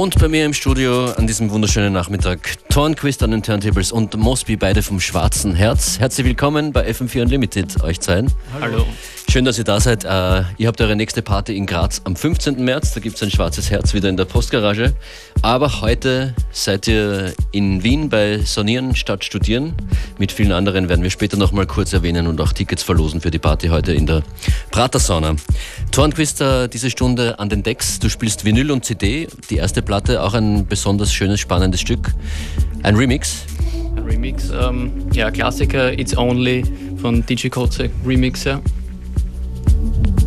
Und bei mir im Studio an diesem wunderschönen Nachmittag Tornquist an den Turntables und Mosby, beide vom Schwarzen Herz. Herzlich willkommen bei FM4 Unlimited, euch zwei. Hallo. Schön, dass ihr da seid. Äh, ihr habt eure nächste Party in Graz am 15. März. Da gibt es ein schwarzes Herz wieder in der Postgarage. Aber heute seid ihr in Wien bei Sonieren statt Studieren. Mit vielen anderen werden wir später nochmal kurz erwähnen und auch Tickets verlosen für die Party heute in der Pratersauna. Tornquist, äh, diese Stunde an den Decks. Du spielst Vinyl und CD. Die erste Platte, auch ein besonders schönes, spannendes Stück. Ein Remix. Ein Remix, ähm, ja, Klassiker It's Only von DJ Kotze Remix, ja. thank you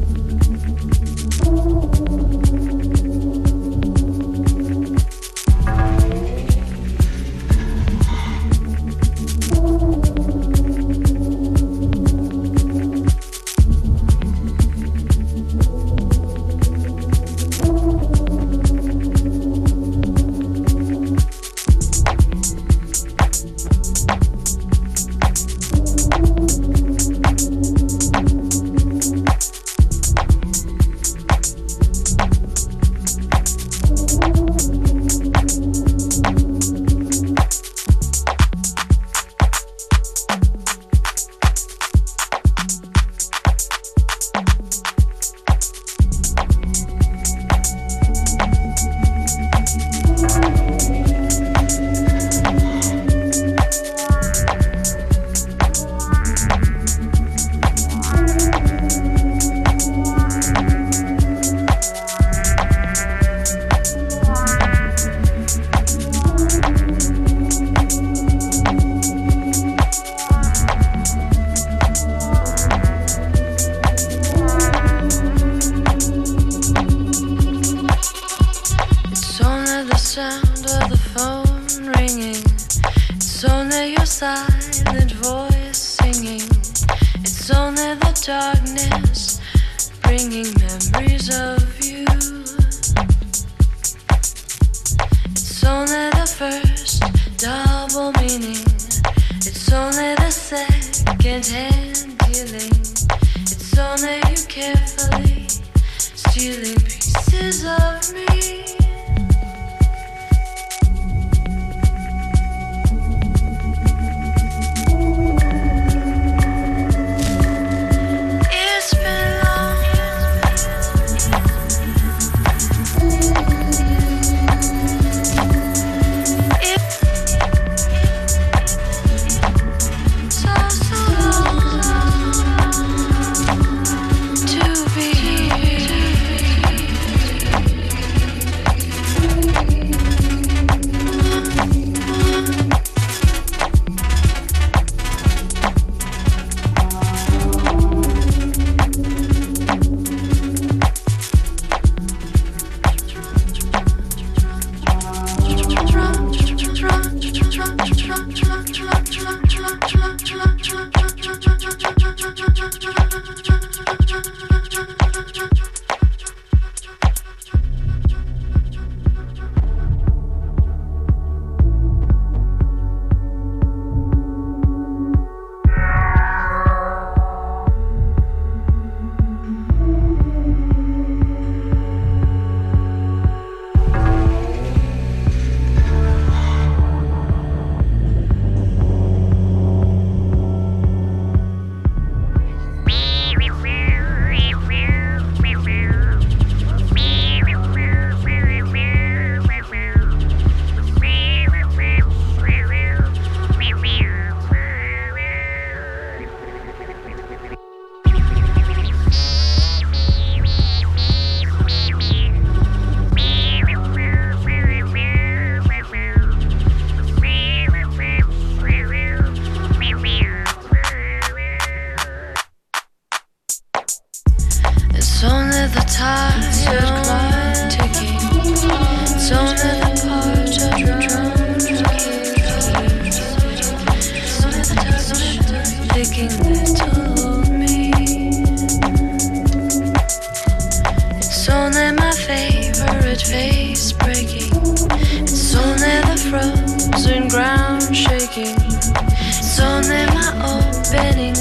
face breaking, it's only the frozen ground shaking, it's only my opening.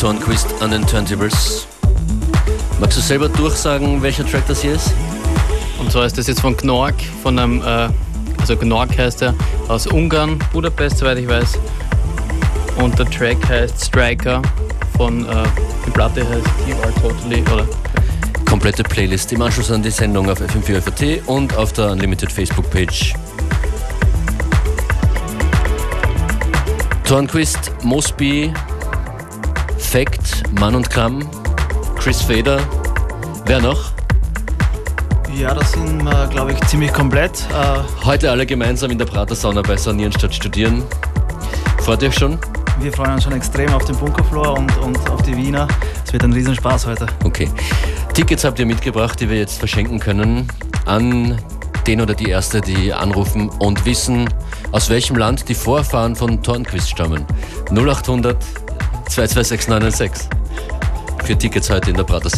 Tornquist an den Turntables. Magst du selber durchsagen, welcher Track das hier ist? Und zwar ist das jetzt von Gnork, von einem, äh, also Gnork heißt er, aus Ungarn, Budapest, soweit ich weiß. Und der Track heißt Striker von, äh, die Platte heißt TR Totally, oder? Komplette Playlist im Anschluss an die Sendung auf FM4 FAT und auf der Unlimited Facebook-Page. Tornquist, Mosby, Fact, Mann und Kram, Chris Fader. Wer noch? Ja, das sind wir, glaube ich, ziemlich komplett. Äh, Heute alle gemeinsam in der Prater-Sauna bei Sanieren statt Studieren. Freut ihr euch schon? Wir freuen uns schon extrem auf den Bunkerfloor und, und auf die Wiener. Es wird ein Riesenspaß heute. Okay. Tickets habt ihr mitgebracht, die wir jetzt verschenken können an den oder die Erste, die anrufen und wissen, aus welchem Land die Vorfahren von Tornquist stammen. 0800 226996 für Tickets heute in der Prater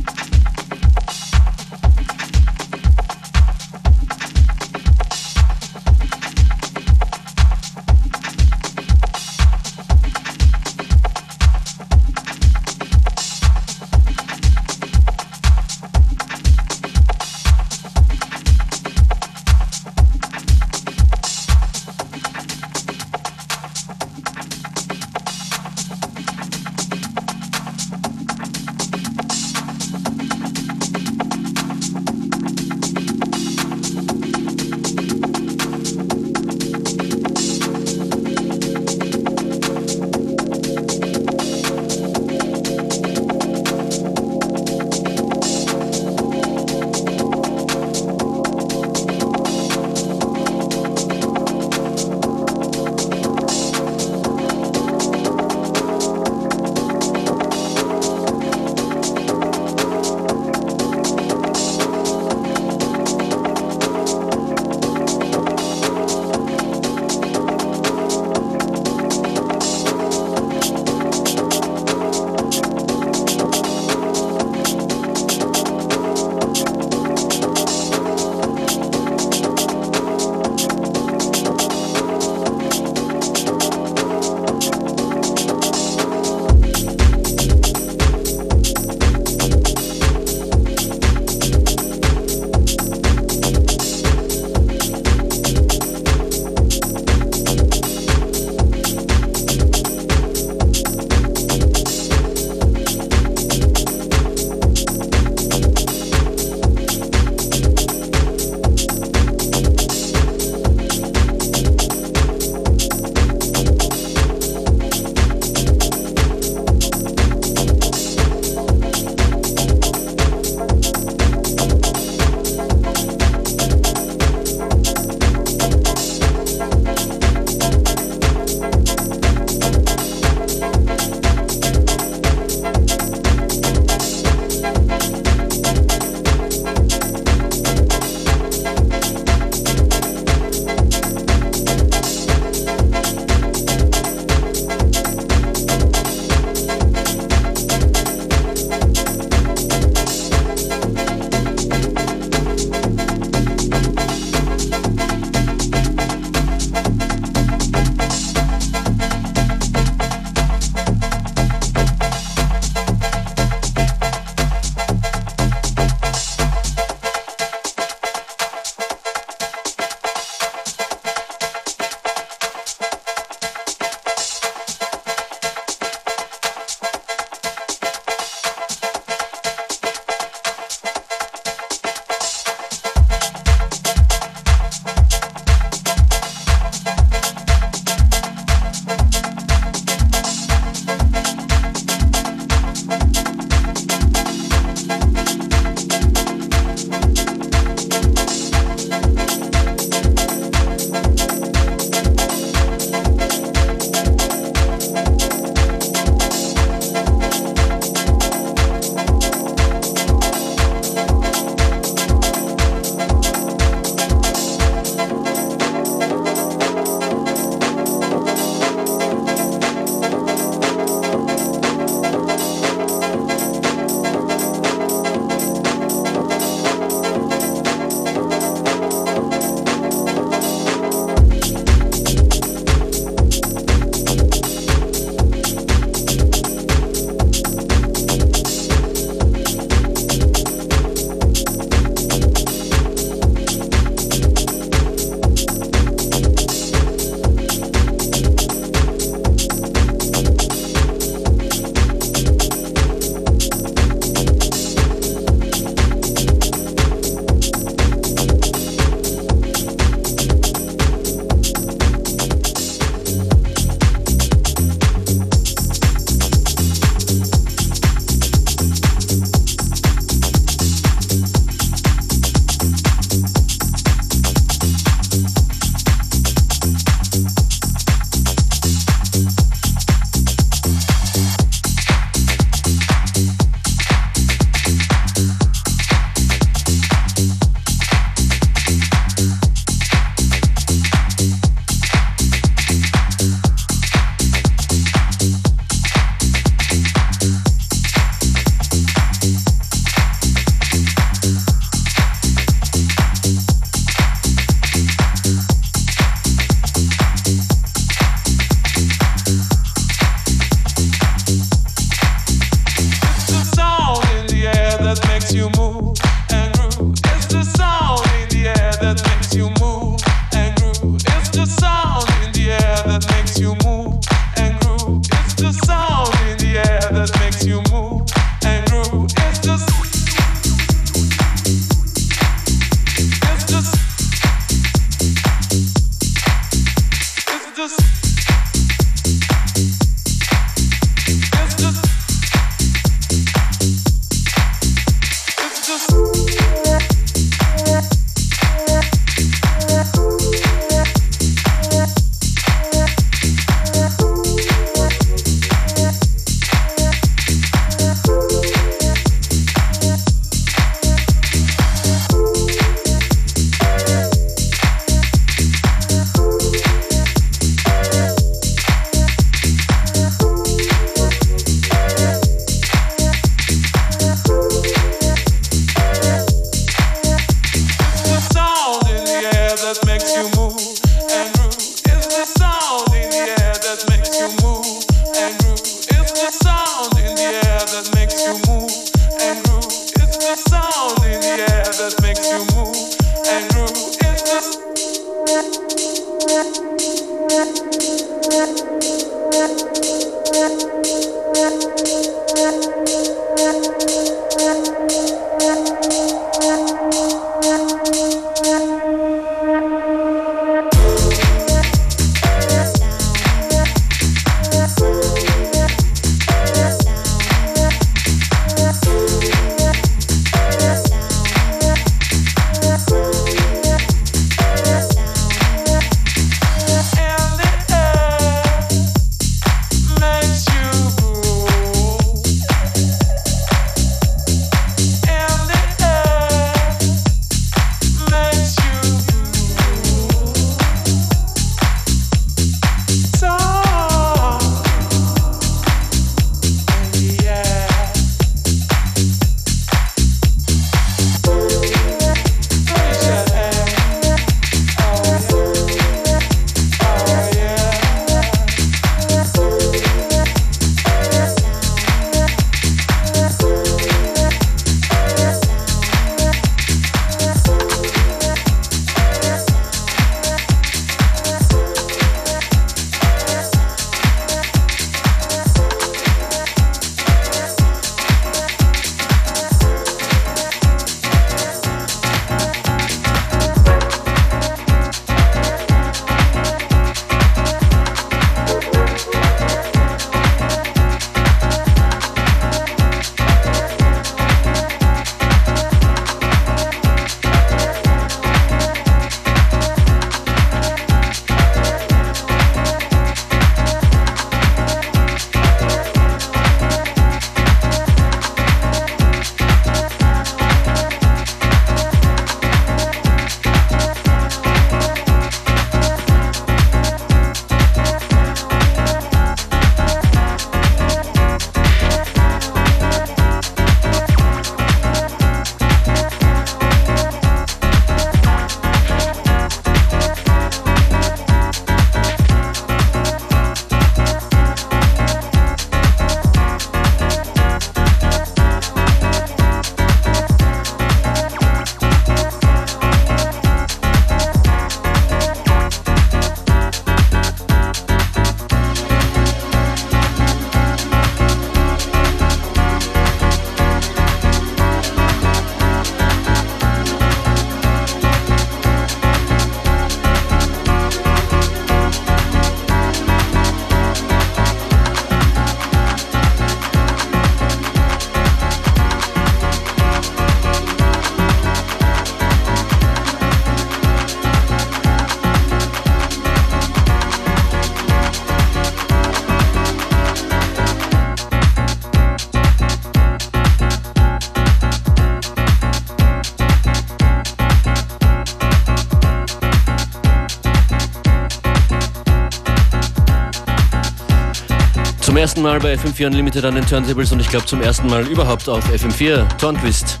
Mal bei FM4 Unlimited an den Turntables und ich glaube zum ersten Mal überhaupt auf FM4 Turnquist.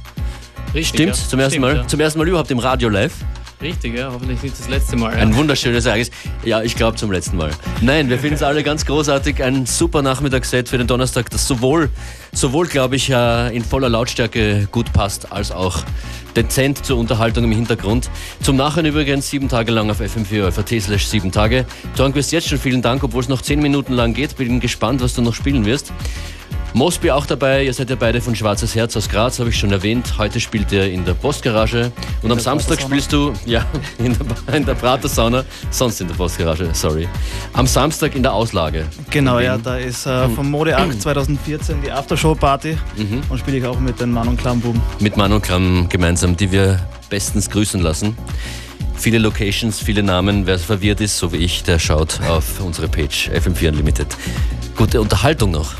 Richtig. Stimmt, ja. zum ersten Stimmt, Mal. Ja. Zum ersten Mal überhaupt im Radio live. Richtig, ja, hoffentlich nicht das letzte Mal. Ja. Ein wunderschönes Ereignis. Ja, ich glaube zum letzten Mal. Nein, wir finden es alle ganz großartig. Ein super Nachmittagsset für den Donnerstag, das sowohl, sowohl glaube ich, in voller Lautstärke gut passt, als auch dezent zur Unterhaltung im Hintergrund. Zum Nachhinein übrigens sieben Tage lang auf FM4 FAT slash sieben Tage. Tornquist jetzt schon vielen Dank, obwohl es noch zehn Minuten lang geht. Bin gespannt, was du noch spielen wirst. Mosby auch dabei, ihr seid ja beide von Schwarzes Herz aus Graz, habe ich schon erwähnt. Heute spielt ihr in der Postgarage und am Samstag spielst du, ja, in der, in der Pratersauna, sonst in der Postgarage, sorry. Am Samstag in der Auslage. Genau, ja, da ist äh, vom Modeakt 2014 die Aftershow-Party mhm. und spiele ich auch mit den Manon Klammbum. Mit Manon Klamm gemeinsam, die wir bestens grüßen lassen. Viele Locations, viele Namen. Wer verwirrt ist, so wie ich, der schaut auf unsere Page FM4 Unlimited. Gute Unterhaltung noch.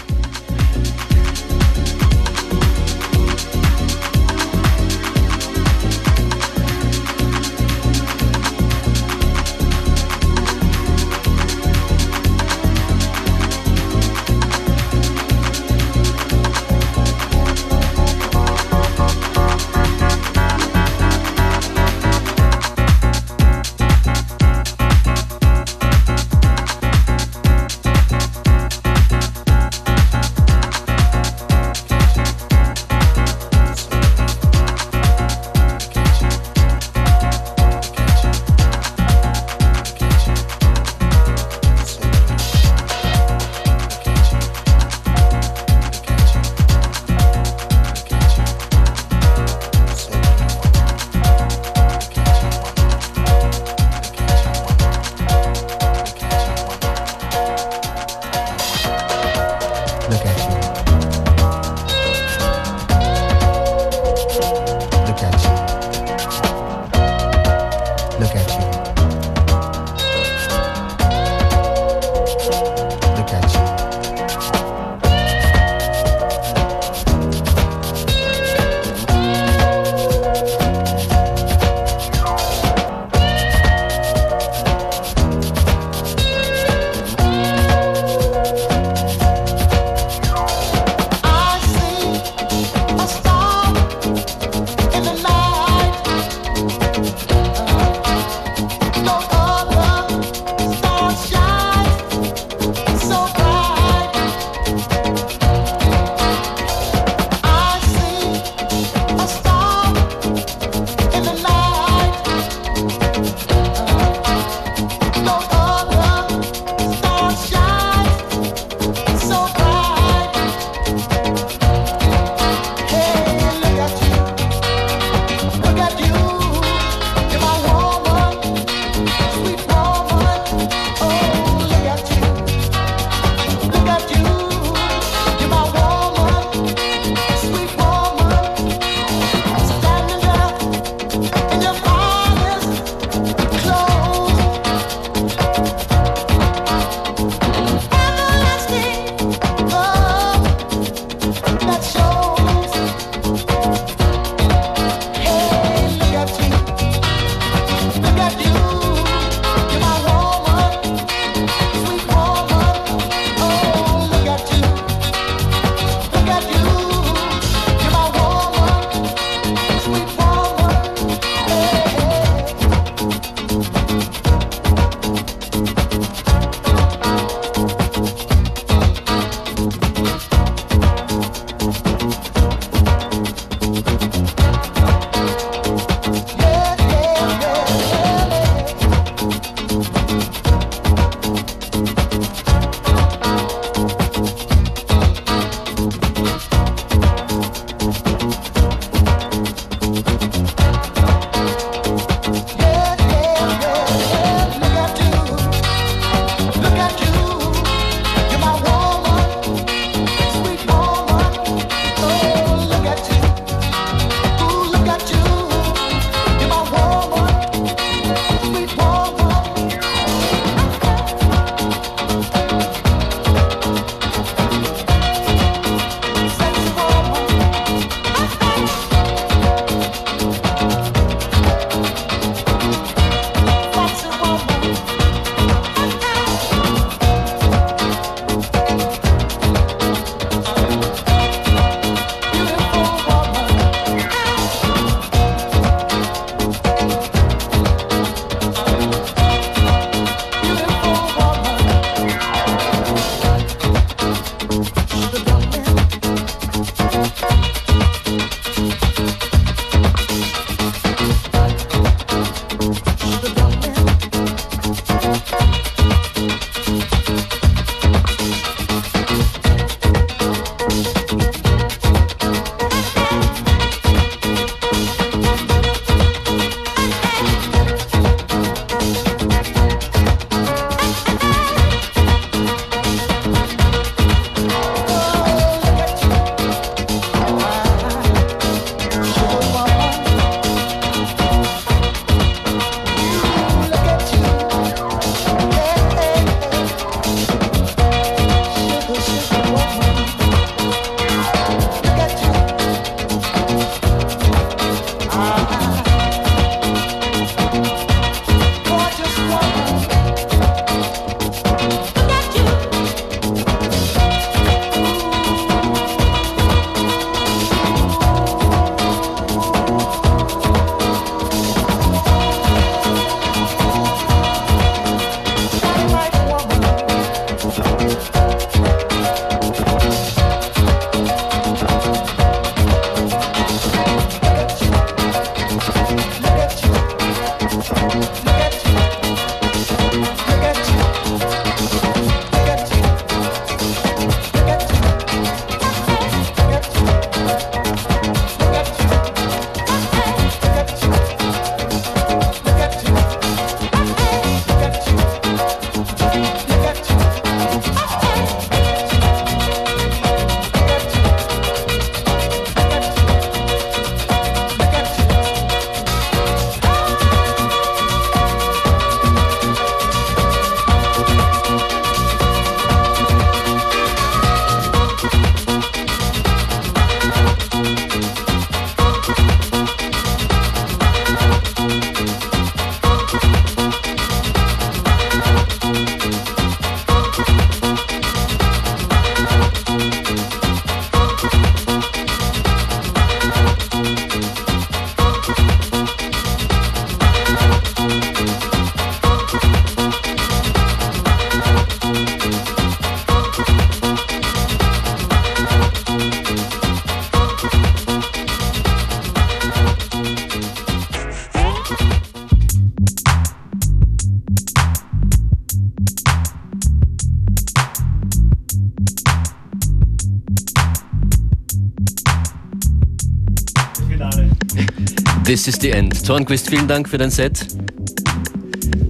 This is the end. Tornquist, vielen Dank für dein Set.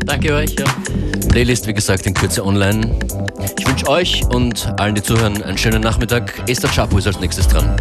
Danke euch, ja. Playlist, wie gesagt, in Kürze online. Ich wünsche euch und allen, die zuhören, einen schönen Nachmittag. Esther Chapo ist als nächstes dran.